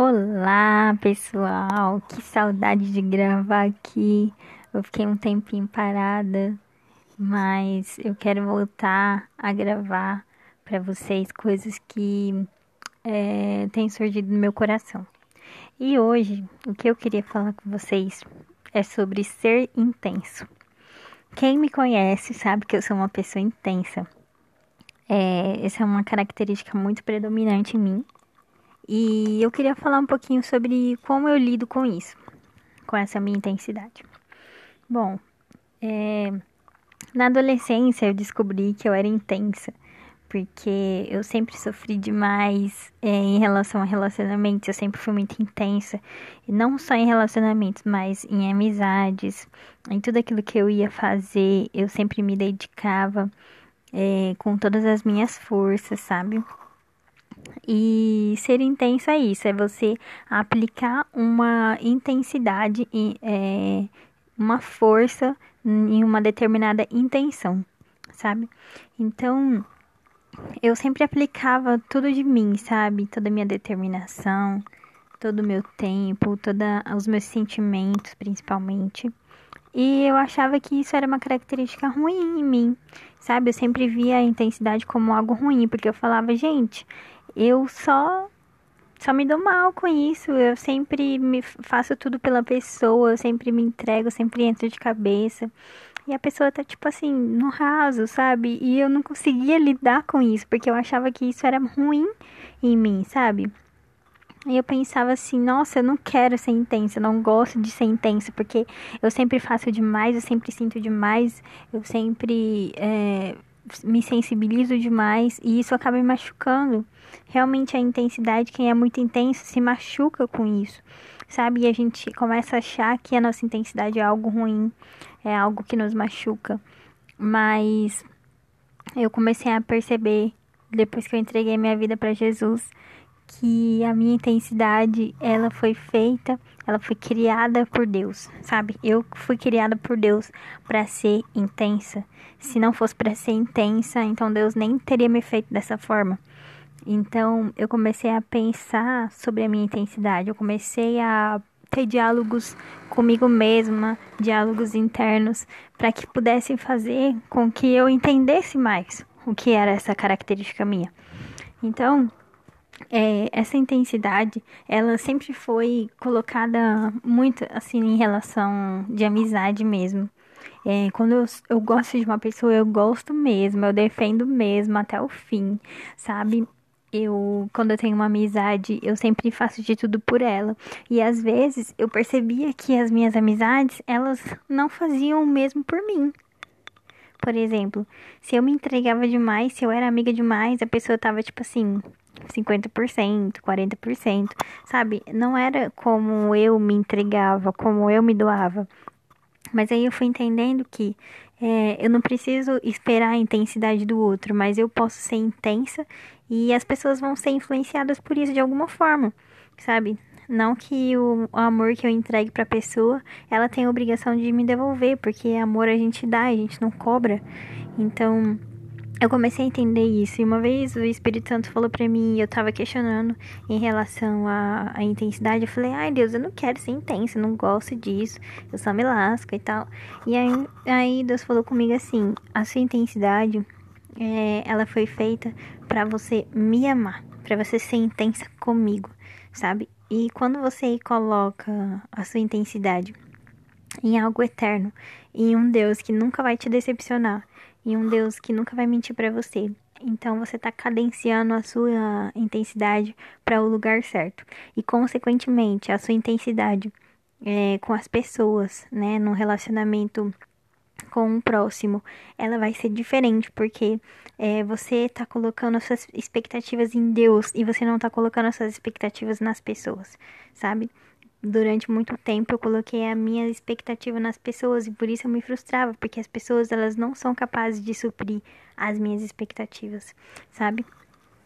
Olá, pessoal! Que saudade de gravar aqui. Eu fiquei um tempinho parada, mas eu quero voltar a gravar para vocês coisas que é, têm surgido no meu coração. E hoje, o que eu queria falar com vocês é sobre ser intenso. Quem me conhece sabe que eu sou uma pessoa intensa. É, essa é uma característica muito predominante em mim e eu queria falar um pouquinho sobre como eu lido com isso, com essa minha intensidade. Bom, é, na adolescência eu descobri que eu era intensa, porque eu sempre sofri demais é, em relação a relacionamentos, eu sempre fui muito intensa, e não só em relacionamentos, mas em amizades, em tudo aquilo que eu ia fazer, eu sempre me dedicava é, com todas as minhas forças, sabe? E ser intenso é isso, é você aplicar uma intensidade e é, uma força em uma determinada intenção, sabe? Então, eu sempre aplicava tudo de mim, sabe? Toda a minha determinação, todo o meu tempo, todos os meus sentimentos, principalmente. E eu achava que isso era uma característica ruim em mim, sabe? Eu sempre via a intensidade como algo ruim, porque eu falava, gente, eu só só me dou mal com isso. Eu sempre me faço tudo pela pessoa, eu sempre me entrego, sempre entro de cabeça. E a pessoa tá tipo assim, no raso, sabe? E eu não conseguia lidar com isso, porque eu achava que isso era ruim em mim, sabe? E eu pensava assim, nossa, eu não quero ser intensa, eu não gosto de ser intensa, porque eu sempre faço demais, eu sempre sinto demais, eu sempre é, me sensibilizo demais e isso acaba me machucando. Realmente a intensidade, quem é muito intenso se machuca com isso, sabe? E a gente começa a achar que a nossa intensidade é algo ruim, é algo que nos machuca. Mas eu comecei a perceber depois que eu entreguei minha vida para Jesus que a minha intensidade, ela foi feita, ela foi criada por Deus, sabe? Eu fui criada por Deus para ser intensa. Se não fosse para ser intensa, então Deus nem teria me feito dessa forma. Então, eu comecei a pensar sobre a minha intensidade. Eu comecei a ter diálogos comigo mesma, diálogos internos, para que pudessem fazer com que eu entendesse mais o que era essa característica minha. Então, é, essa intensidade, ela sempre foi colocada muito assim em relação de amizade mesmo. É, quando eu, eu gosto de uma pessoa, eu gosto mesmo, eu defendo mesmo até o fim, sabe? Eu, quando eu tenho uma amizade, eu sempre faço de tudo por ela. E às vezes eu percebia que as minhas amizades, elas não faziam o mesmo por mim. Por exemplo, se eu me entregava demais, se eu era amiga demais, a pessoa tava tipo assim, 50%, 40%, sabe? Não era como eu me entregava, como eu me doava. Mas aí eu fui entendendo que é, eu não preciso esperar a intensidade do outro, mas eu posso ser intensa e as pessoas vão ser influenciadas por isso de alguma forma, sabe? Não que o, amor que eu entregue para a pessoa, ela tem a obrigação de me devolver, porque amor a gente dá, a gente não cobra. Então, eu comecei a entender isso. E uma vez o Espírito Santo falou para mim, e eu tava questionando em relação à, à, intensidade. Eu falei, ai Deus, eu não quero ser intensa, eu não gosto disso, eu só me lasco e tal. E aí, aí Deus falou comigo assim: a sua intensidade, é, ela foi feita para você me amar, para você ser intensa comigo, sabe? E quando você coloca a sua intensidade em algo eterno, em um Deus que nunca vai te decepcionar, em um Deus que nunca vai mentir para você. Então você está cadenciando a sua intensidade para o lugar certo e, consequentemente, a sua intensidade é, com as pessoas, né, no relacionamento com o próximo, ela vai ser diferente porque é, você está colocando as suas expectativas em Deus e você não está colocando as suas expectativas nas pessoas, sabe? Durante muito tempo eu coloquei a minha expectativa nas pessoas e por isso eu me frustrava, porque as pessoas elas não são capazes de suprir as minhas expectativas, sabe?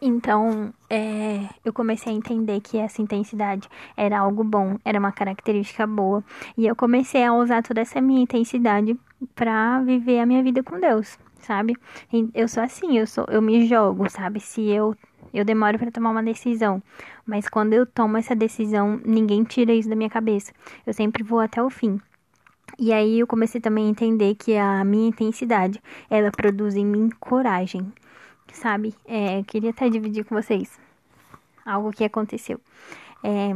Então, é, eu comecei a entender que essa intensidade era algo bom, era uma característica boa, e eu comecei a usar toda essa minha intensidade para viver a minha vida com Deus, sabe? Eu sou assim, eu sou, eu me jogo, sabe? Se eu Eu demoro para tomar uma decisão, mas quando eu tomo essa decisão, ninguém tira isso da minha cabeça. Eu sempre vou até o fim. E aí eu comecei também a entender que a minha intensidade, ela produz em mim coragem, sabe? É, queria até dividir com vocês algo que aconteceu. É,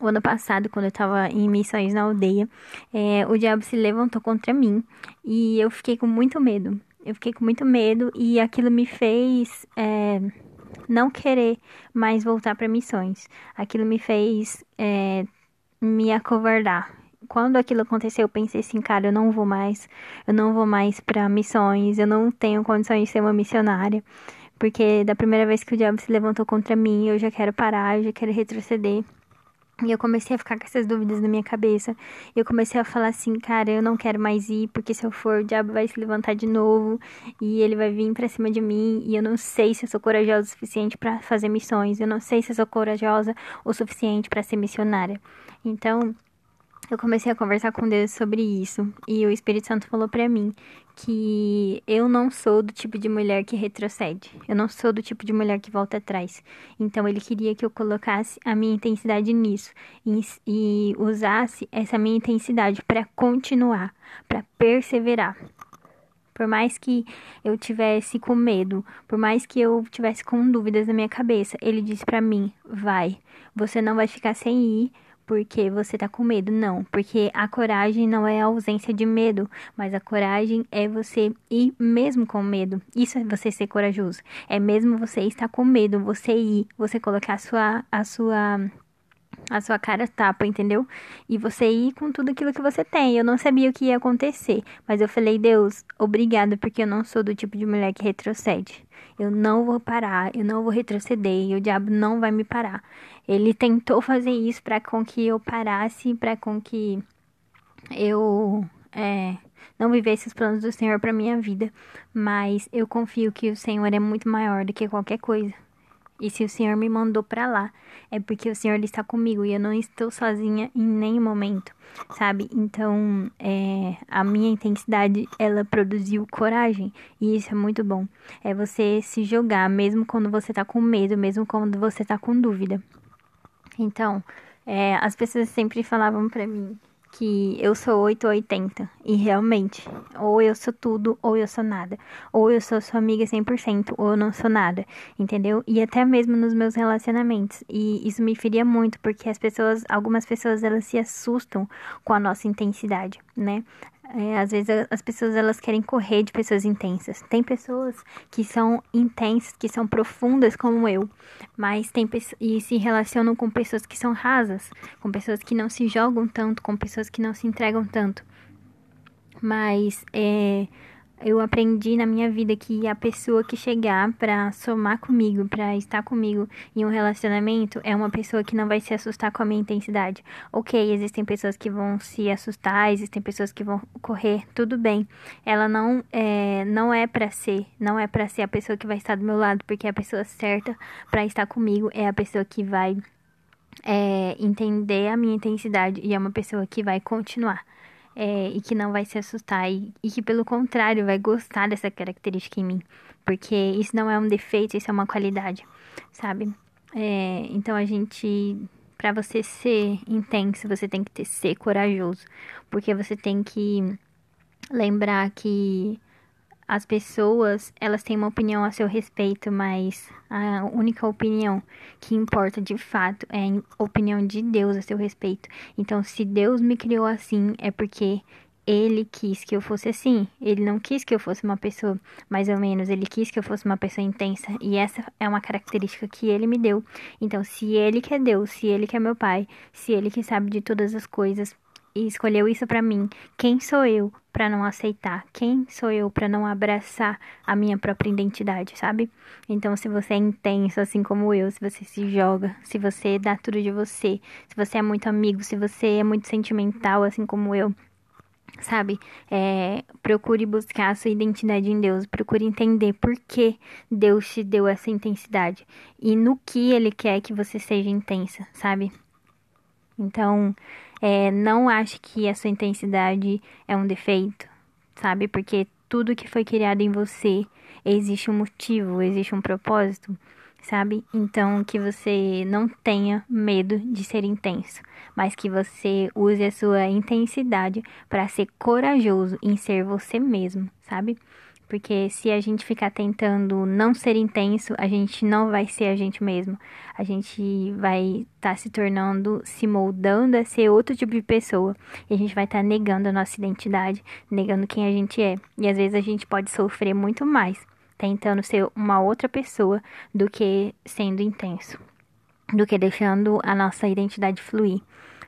o ano passado, quando eu tava em missões na aldeia, é, o diabo se levantou contra mim e eu fiquei com muito medo. Eu fiquei com muito medo e aquilo me fez é, não querer mais voltar para missões. Aquilo me fez é, me acovardar. Quando aquilo aconteceu, eu pensei assim, cara, eu não vou mais, eu não vou mais para missões, eu não tenho condições de ser uma missionária. Porque da primeira vez que o diabo se levantou contra mim, eu já quero parar, eu já quero retroceder. E eu comecei a ficar com essas dúvidas na minha cabeça. Eu comecei a falar assim, cara, eu não quero mais ir, porque se eu for, o diabo vai se levantar de novo e ele vai vir pra cima de mim. E eu não sei se eu sou corajosa o suficiente para fazer missões. Eu não sei se eu sou corajosa o suficiente para ser missionária. Então, eu comecei a conversar com Deus sobre isso e o Espírito Santo falou para mim que eu não sou do tipo de mulher que retrocede. Eu não sou do tipo de mulher que volta atrás. Então ele queria que eu colocasse a minha intensidade nisso e, e usasse essa minha intensidade para continuar, para perseverar. Por mais que eu tivesse com medo, por mais que eu tivesse com dúvidas na minha cabeça, ele disse para mim: "Vai. Você não vai ficar sem ir." Porque você tá com medo. Não, porque a coragem não é a ausência de medo, mas a coragem é você ir mesmo com medo. Isso é você ser corajoso. É mesmo você estar com medo, você ir, você colocar a sua a sua a sua cara tapa, entendeu? E você ir com tudo aquilo que você tem. Eu não sabia o que ia acontecer, mas eu falei, Deus, obrigada, porque eu não sou do tipo de mulher que retrocede. Eu não vou parar, eu não vou retroceder, e o diabo não vai me parar. Ele tentou fazer isso para com que eu parasse, para com que eu é, não vivesse os planos do Senhor para minha vida, mas eu confio que o Senhor é muito maior do que qualquer coisa. E se o Senhor me mandou para lá, é porque o Senhor está comigo e eu não estou sozinha em nenhum momento, sabe? Então, é, a minha intensidade, ela produziu coragem e isso é muito bom. É você se jogar, mesmo quando você tá com medo, mesmo quando você tá com dúvida. Então, é, as pessoas sempre falavam para mim que eu sou 8 ou 80. E realmente, ou eu sou tudo ou eu sou nada. Ou eu sou sua amiga 100% ou eu não sou nada, entendeu? E até mesmo nos meus relacionamentos. E isso me feria muito porque as pessoas, algumas pessoas elas se assustam com a nossa intensidade, né? É, às vezes as pessoas elas querem correr de pessoas intensas. Tem pessoas que são intensas, que são profundas como eu, mas tem e se relacionam com pessoas que são rasas, com pessoas que não se jogam tanto, com pessoas que não se entregam tanto. Mas é, eu aprendi na minha vida que a pessoa que chegar para somar comigo, para estar comigo em um relacionamento, é uma pessoa que não vai se assustar com a minha intensidade. Ok, existem pessoas que vão se assustar, existem pessoas que vão correr, tudo bem. Ela não é, não é para ser, não é para ser a pessoa que vai estar do meu lado, porque a pessoa certa para estar comigo é a pessoa que vai é, entender a minha intensidade e é uma pessoa que vai continuar é, e que não vai se assustar e, e que, pelo contrário, vai gostar dessa característica em mim, porque isso não é um defeito, isso é uma qualidade, sabe? É, então a gente, para você ser intenso, você tem que ter, ser corajoso, porque você tem que lembrar que as pessoas, elas têm uma opinião a seu respeito, mas a única opinião que importa de fato é a opinião de Deus a seu respeito. Então, se Deus me criou assim, é porque ele quis que eu fosse assim. Ele não quis que eu fosse uma pessoa mais ou menos, ele quis que eu fosse uma pessoa intensa. E essa é uma característica que ele me deu. Então, se ele que é Deus, se ele que é meu pai, se ele que sabe de todas as coisas, e escolheu isso para mim, quem sou eu para não aceitar? Quem sou eu para não abraçar a minha própria identidade, sabe? Então, se você é intenso assim como eu, se você se joga, se você dá tudo de você, se você é muito amigo, se você é muito sentimental assim como eu, sabe? É, procure buscar a sua identidade em Deus, procure entender por que Deus te deu essa intensidade e no que Ele quer que você seja intensa, sabe? Então, é, não ache que a sua intensidade é um defeito, sabe? Porque tudo que foi criado em você existe um motivo, existe um propósito. sabe? Então, que você não tenha medo de ser intenso, mas que você use a sua intensidade para ser corajoso em ser você mesmo, sabe? Porque se a gente ficar tentando não ser intenso, a gente não vai ser a gente mesmo. A gente vai estar tá se tornando, se moldando a ser outro tipo de pessoa. E a gente vai estar tá negando a nossa identidade, negando quem a gente é. E às vezes a gente pode sofrer muito mais tentando ser uma outra pessoa do que sendo intenso, do que deixando a nossa identidade fluir,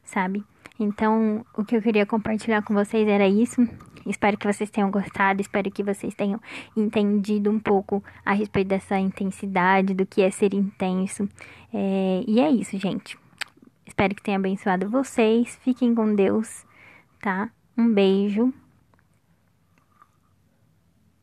sabe? Então, o que eu queria compartilhar com vocês era isso. Espero que vocês tenham gostado, espero que vocês tenham entendido um pouco a respeito dessa intensidade, do que é ser intenso. É, e é isso, gente. Espero que tenha abençoado vocês. Fiquem com Deus, tá? Um beijo